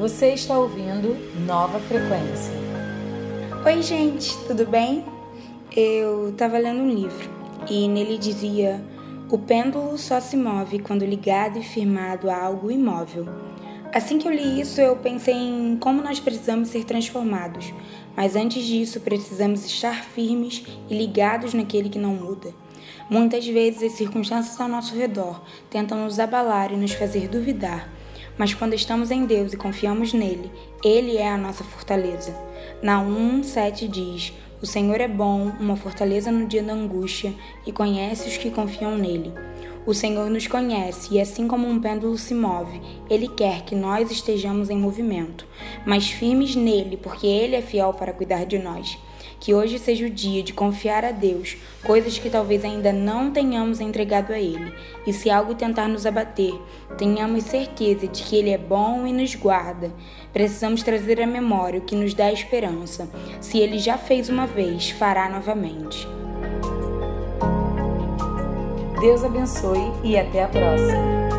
Você está ouvindo Nova Frequência. Oi, gente, tudo bem? Eu estava lendo um livro e nele dizia: O pêndulo só se move quando ligado e firmado a algo imóvel. Assim que eu li isso, eu pensei em como nós precisamos ser transformados, mas antes disso, precisamos estar firmes e ligados naquele que não muda. Muitas vezes, as circunstâncias ao nosso redor tentam nos abalar e nos fazer duvidar mas quando estamos em Deus e confiamos nele, ele é a nossa fortaleza. Naum 1:7 diz: O Senhor é bom, uma fortaleza no dia da angústia, e conhece os que confiam nele. O Senhor nos conhece e, assim como um pêndulo se move, Ele quer que nós estejamos em movimento, mas firmes nele, porque Ele é fiel para cuidar de nós. Que hoje seja o dia de confiar a Deus coisas que talvez ainda não tenhamos entregado a Ele. E se algo tentar nos abater, tenhamos certeza de que Ele é bom e nos guarda. Precisamos trazer à memória o que nos dá esperança. Se Ele já fez uma vez, fará novamente. Deus abençoe e até a próxima.